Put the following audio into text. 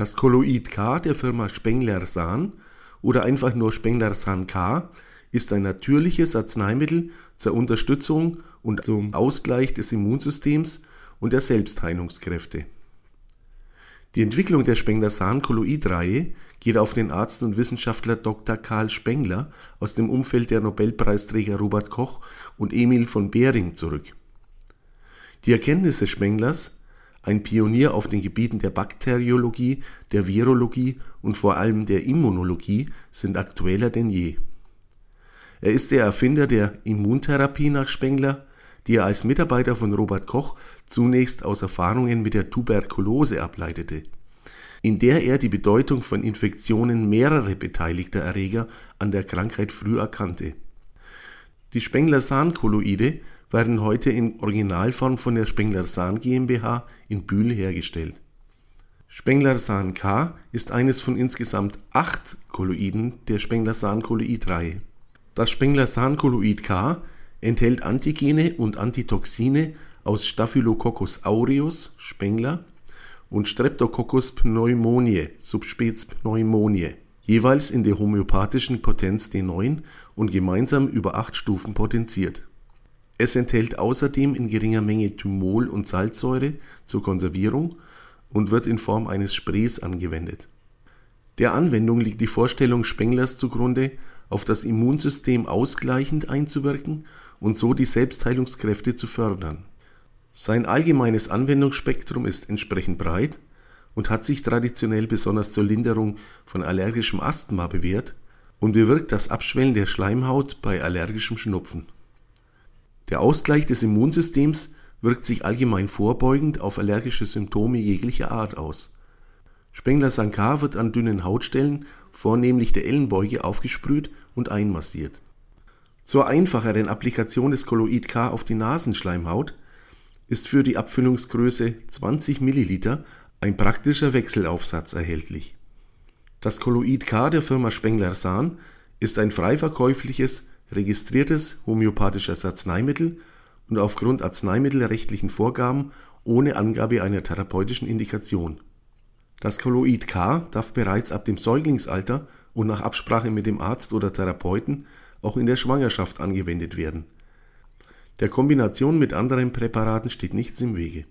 Das Kolloid K der Firma Spengler-Sahn oder einfach nur Spengler-Sahn K ist ein natürliches Arzneimittel zur Unterstützung und zum Ausgleich des Immunsystems und der Selbstheilungskräfte. Die Entwicklung der Spengler-Sahn-Kolloid-Reihe geht auf den Arzt und Wissenschaftler Dr. Karl Spengler aus dem Umfeld der Nobelpreisträger Robert Koch und Emil von Behring zurück. Die Erkenntnisse Spenglers ein Pionier auf den Gebieten der Bakteriologie, der Virologie und vor allem der Immunologie, sind aktueller denn je. Er ist der Erfinder der Immuntherapie nach Spengler, die er als Mitarbeiter von Robert Koch zunächst aus Erfahrungen mit der Tuberkulose ableitete, in der er die Bedeutung von Infektionen mehrerer beteiligter Erreger an der Krankheit früh erkannte. Die Spengler-Sahn-Kolloide werden heute in Originalform von der Spengler-Sahn GmbH in Bühl hergestellt. Spengler-Sahn K ist eines von insgesamt acht Kolloiden der Spengler-Sahn-Kolloid-Reihe. Das Spengler-Sahn-Kolloid K enthält Antigene und Antitoxine aus Staphylococcus aureus Spengler und Streptococcus pneumoniae Subsp. pneumoniae, jeweils in der homöopathischen Potenz D9 und gemeinsam über acht Stufen potenziert es enthält außerdem in geringer Menge Thymol und Salzsäure zur Konservierung und wird in Form eines Sprays angewendet. Der Anwendung liegt die Vorstellung Spenglers zugrunde, auf das Immunsystem ausgleichend einzuwirken und so die Selbstheilungskräfte zu fördern. Sein allgemeines Anwendungsspektrum ist entsprechend breit und hat sich traditionell besonders zur Linderung von allergischem Asthma bewährt und bewirkt das Abschwellen der Schleimhaut bei allergischem Schnupfen der Ausgleich des Immunsystems wirkt sich allgemein vorbeugend auf allergische Symptome jeglicher Art aus. Spengler Sankar wird an dünnen Hautstellen, vornehmlich der Ellenbeuge, aufgesprüht und einmassiert. Zur einfacheren Applikation des Kolloid K auf die Nasenschleimhaut ist für die Abfüllungsgröße 20 ml ein praktischer Wechselaufsatz erhältlich. Das Kolloid K der Firma Spengler Sahn ist ein frei verkäufliches registriertes homöopathisches Arzneimittel und aufgrund arzneimittelrechtlichen Vorgaben ohne Angabe einer therapeutischen Indikation. Das Kolloid K darf bereits ab dem Säuglingsalter und nach Absprache mit dem Arzt oder Therapeuten auch in der Schwangerschaft angewendet werden. Der Kombination mit anderen Präparaten steht nichts im Wege